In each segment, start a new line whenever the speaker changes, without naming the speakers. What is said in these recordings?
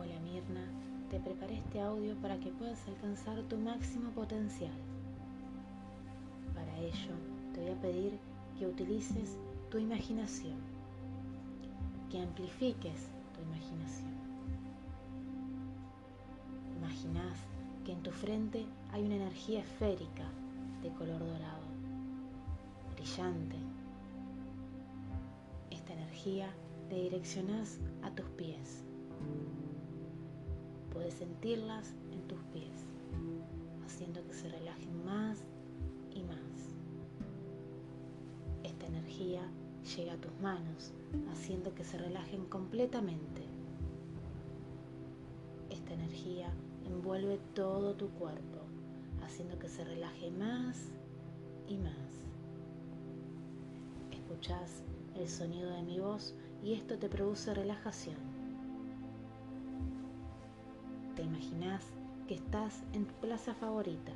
Hola Mirna, te preparé este audio para que puedas alcanzar tu máximo potencial. Para ello, te voy a pedir que utilices tu imaginación, que amplifiques tu imaginación. Imaginás que en tu frente hay una energía esférica de color dorado, brillante. Esta energía te direccionás a tus pies. Puedes sentirlas en tus pies, haciendo que se relajen más y más. Esta energía llega a tus manos, haciendo que se relajen completamente. Esta energía envuelve todo tu cuerpo, haciendo que se relaje más y más. Escuchas el sonido de mi voz y esto te produce relajación. Te imaginas que estás en tu plaza favorita,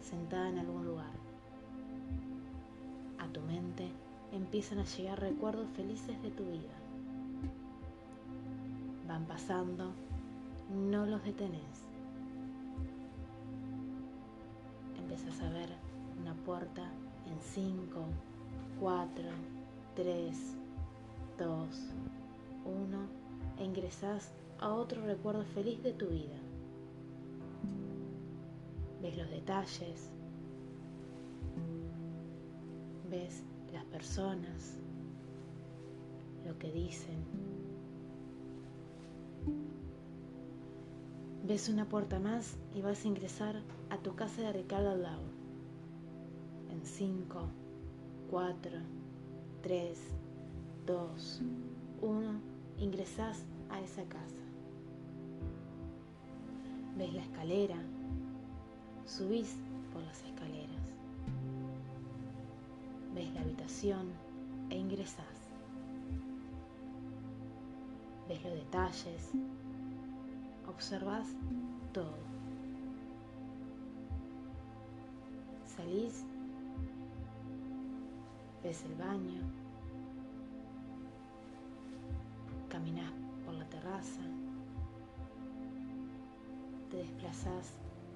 sentada en algún lugar. A tu mente empiezan a llegar recuerdos felices de tu vida. Van pasando, no los detenés. Empiezas a ver una puerta en 5, 4, 3, 2, 1 e ingresás a otro recuerdo feliz de tu vida. Ves los detalles, ves las personas, lo que dicen. Ves una puerta más y vas a ingresar a tu casa de Ricardo Lau. En 5, 4, 3, 2, 1, ingresás a esa casa. Ves la escalera, subís por las escaleras. Ves la habitación e ingresás. Ves los detalles, observas todo. Salís, ves el baño, te desplazas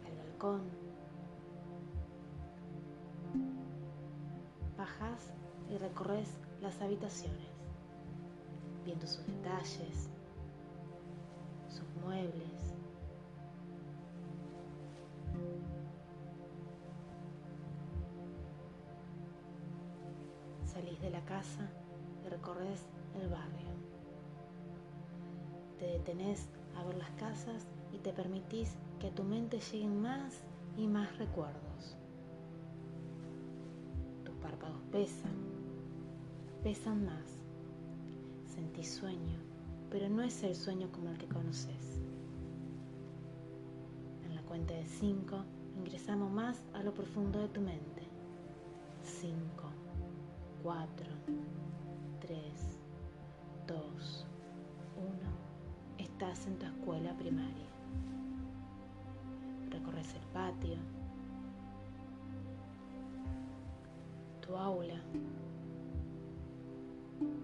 al balcón, bajas y recorres las habitaciones, viendo sus detalles, sus muebles. Salís de la casa y recorres el barrio. Te detenés a ver las casas y te permitís que a tu mente lleguen más y más recuerdos. Tus párpados pesan, pesan más. Sentís sueño, pero no es el sueño como el que conoces. En la cuenta de 5 ingresamos más a lo profundo de tu mente. 5, 4, 3, 2, 1. Estás en tu escuela primaria. Patio, tu aula,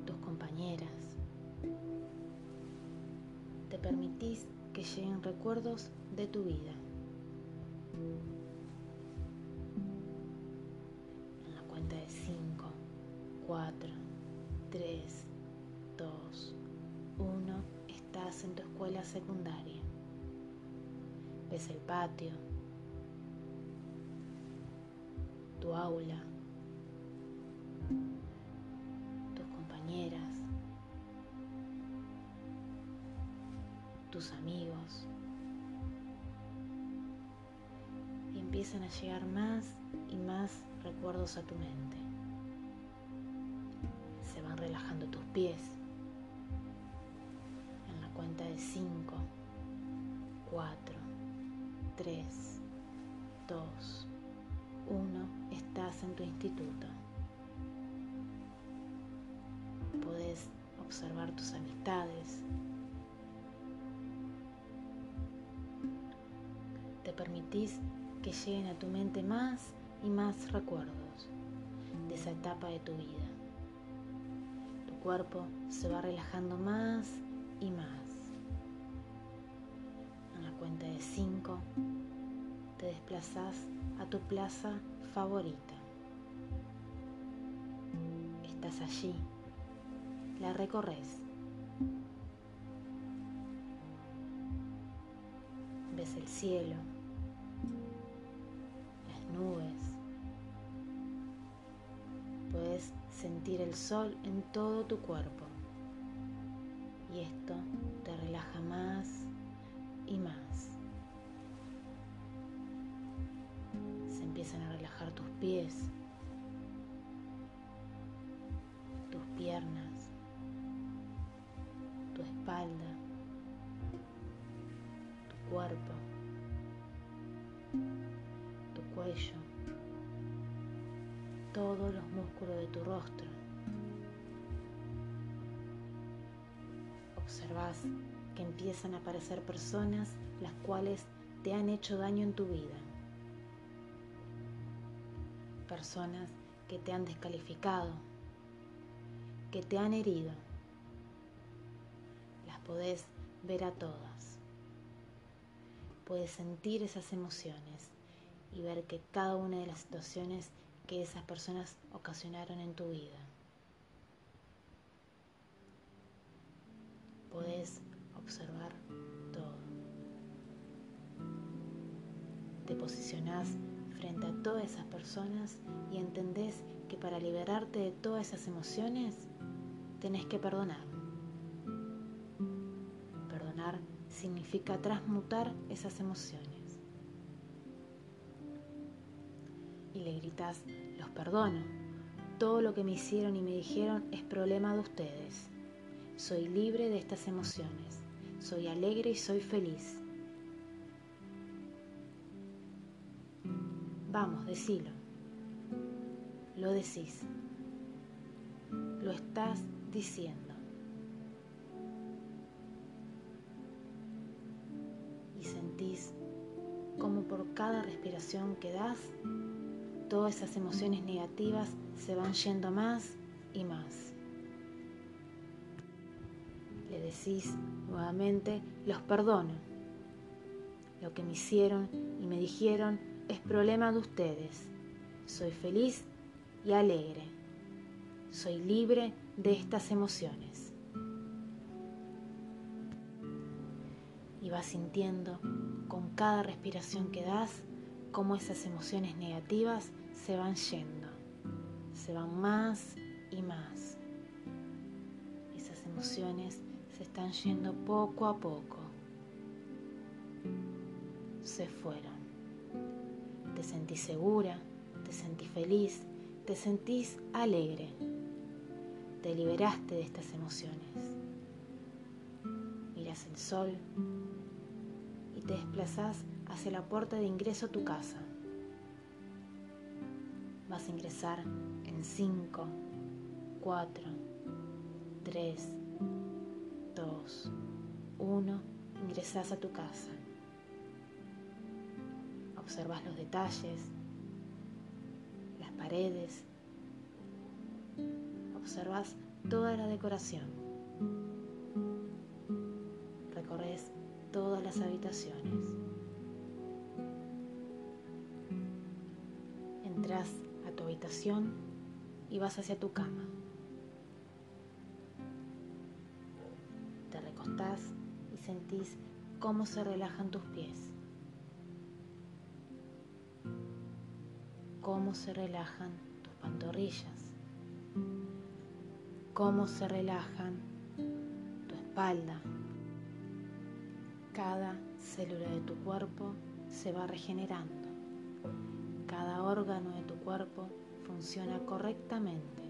tus compañeras. Te permitís que lleguen recuerdos de tu vida. En la cuenta de 5, 4, 3, 2, 1, estás en tu escuela secundaria. Ves el patio, tu aula, tus compañeras, tus amigos. Y empiezan a llegar más y más recuerdos a tu mente. Se van relajando tus pies. En la cuenta de 5, 4, 3, 2, 1, en tu instituto. Puedes observar tus amistades. Te permitís que lleguen a tu mente más y más recuerdos de esa etapa de tu vida. Tu cuerpo se va relajando más y más. de 5 te desplazas a tu plaza favorita. Allí, la recorres. Ves el cielo, las nubes. Puedes sentir el sol en todo tu cuerpo y esto te relaja más y más. Se empiezan a relajar tus pies, tu espalda, tu cuerpo, tu cuello, todos los músculos de tu rostro. observas que empiezan a aparecer personas las cuales te han hecho daño en tu vida. Personas que te han descalificado, que te han herido. Las podés ver a todas. Puedes sentir esas emociones y ver que cada una de las situaciones que esas personas ocasionaron en tu vida podés observar todo. Te posicionás frente a todas esas personas y entendés liberarte de todas esas emociones tenés que perdonar. Perdonar significa transmutar esas emociones. Y le gritas, los perdono. Todo lo que me hicieron y me dijeron es problema de ustedes. Soy libre de estas emociones. Soy alegre y soy feliz. Vamos, decilo. Lo decís. Lo estás diciendo. Y sentís como por cada respiración que das, todas esas emociones negativas se van yendo más y más decís nuevamente, los perdono. Lo que me hicieron y me dijeron es problema de ustedes. Soy feliz y alegre. Soy libre de estas emociones. Y vas sintiendo con cada respiración que das cómo esas emociones negativas se van yendo, se van más y más. Esas emociones se están yendo poco a poco. Se fueron. Te sentís segura, te sentís feliz, te sentís alegre. Te liberaste de estas emociones. Miras el sol y te desplazás hacia la puerta de ingreso a tu casa. Vas a ingresar en 5, 4, 3, 2, 1, ingresas a tu casa. Observas los detalles, paredes, observas toda la decoración. Recorres todas las habitaciones. Entras a tu habitación y vas hacia tu cama. y sentís cómo se relajan tus pies, cómo se relajan tus pantorrillas, cómo se relajan tu espalda. Cada célula de tu cuerpo se va regenerando. Cada órgano de tu cuerpo funciona correctamente.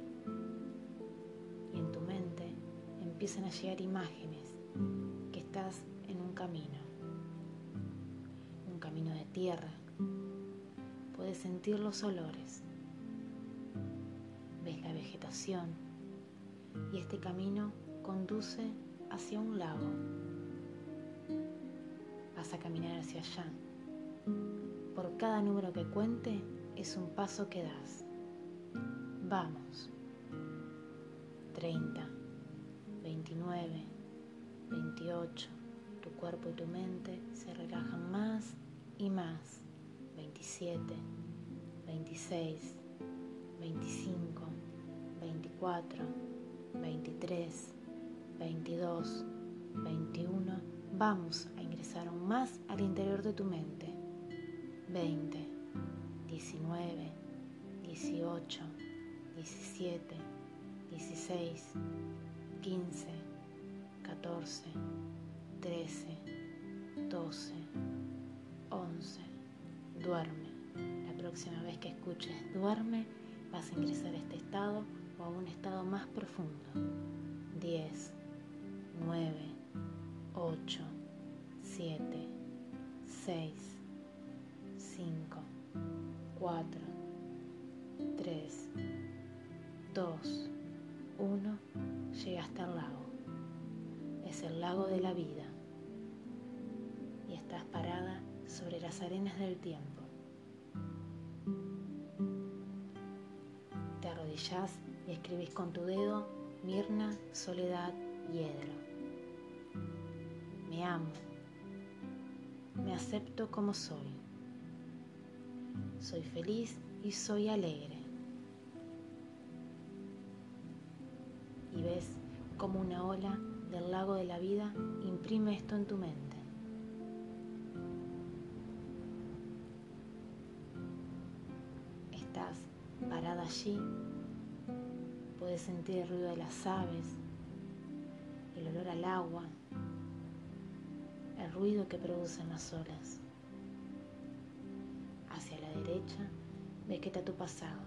Y en tu mente empiezan a llegar imágenes que estás en un camino, un camino de tierra. Puedes sentir los olores, ves la vegetación y este camino conduce hacia un lago. Vas a caminar hacia allá. Por cada número que cuente es un paso que das. Vamos. 30, 29, 28, Tu cuerpo y tu mente se relajan más y más. 27, 26, 25, 24, 23, 22, 21. Vamos a ingresar aún más al interior de tu mente. 20, 19, 18, 17, 16, 15, 14, 13, 12, próxima vez que escuches duerme, vas a ingresar a este estado o a un estado más profundo. 10, 9, 8, 7, 6, 5, 4, 3, 2, 1. Llegaste al lago. Es el lago de la vida. Y estás parada sobre las arenas del tiempo. Y escribís con tu dedo Mirna, Soledad, Hiedro. Me amo. Me acepto como soy. Soy feliz y soy alegre. Y ves como una ola del lago de la vida imprime esto en tu mente. Estás parada allí, puedes sentir el ruido de las aves, el olor al agua, el ruido que producen las olas. Hacia la derecha ves que está tu pasado,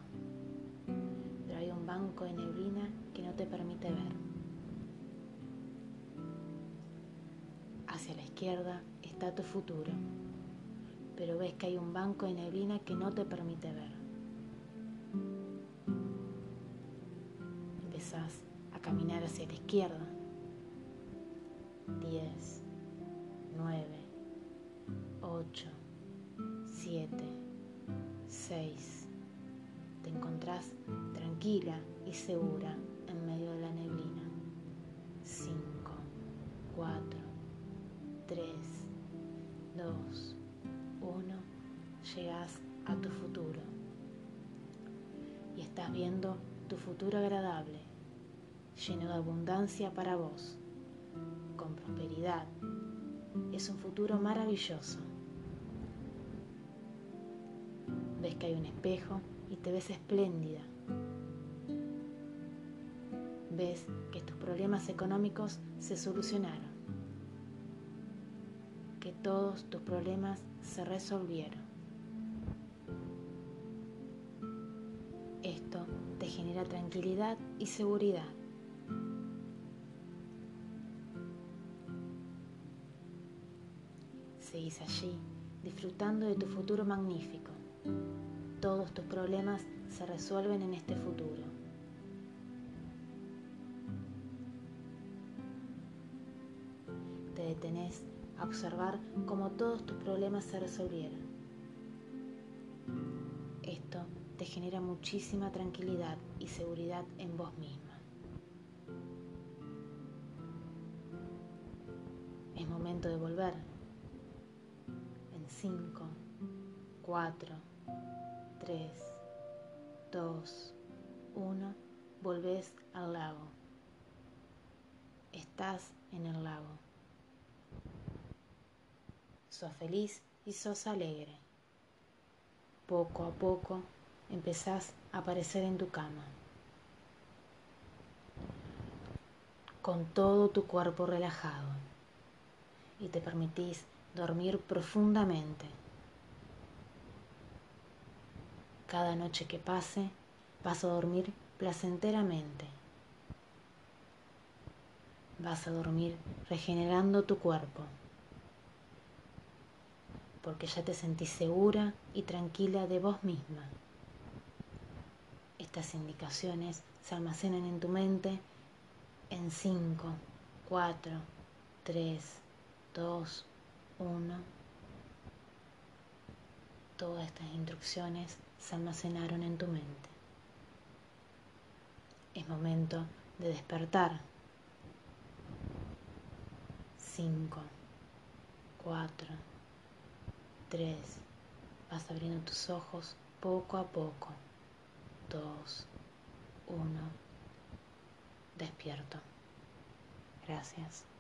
pero hay un banco de neblina que no te permite ver. Hacia la izquierda está tu futuro, pero ves que hay un banco de neblina que no te permite ver. A caminar hacia la izquierda. 10, 9, 8, 7, 6. Te encontrás tranquila y segura en medio de la neblina. 5, 4, 3, 2, 1. Llegas a tu futuro. Y estás viendo tu futuro agradable, lleno de abundancia para vos, con prosperidad. Es un futuro maravilloso. Ves que hay un espejo y te ves espléndida. Ves que tus problemas económicos se solucionaron. Que todos tus problemas se resolvieron. Esto te genera tranquilidad y seguridad. Allí, disfrutando de tu futuro magnífico. Todos tus problemas se resuelven en este futuro. Te detenés a observar cómo todos tus problemas se resolvieron. Esto te genera muchísima tranquilidad y seguridad en vos misma. Es momento de volver. En 5, 4, 3, 2, 1, volvés al lago. Estás en el lago. Sos feliz y sos alegre. Poco a poco empezás a aparecer en tu cama. Con todo tu cuerpo relajado. Y te permitís dormir profundamente. Cada noche que pase, vas a dormir placenteramente. Vas a dormir regenerando tu cuerpo, porque ya te sentís segura y tranquila de vos misma. Estas indicaciones se almacenan en tu mente en 5, 4, 3, 2, 1. Todas estas instrucciones se almacenaron en tu mente. Es momento de despertar. 5, 4, 3, vas abriendo tus ojos poco a poco, 2, 1, despierto. Gracias.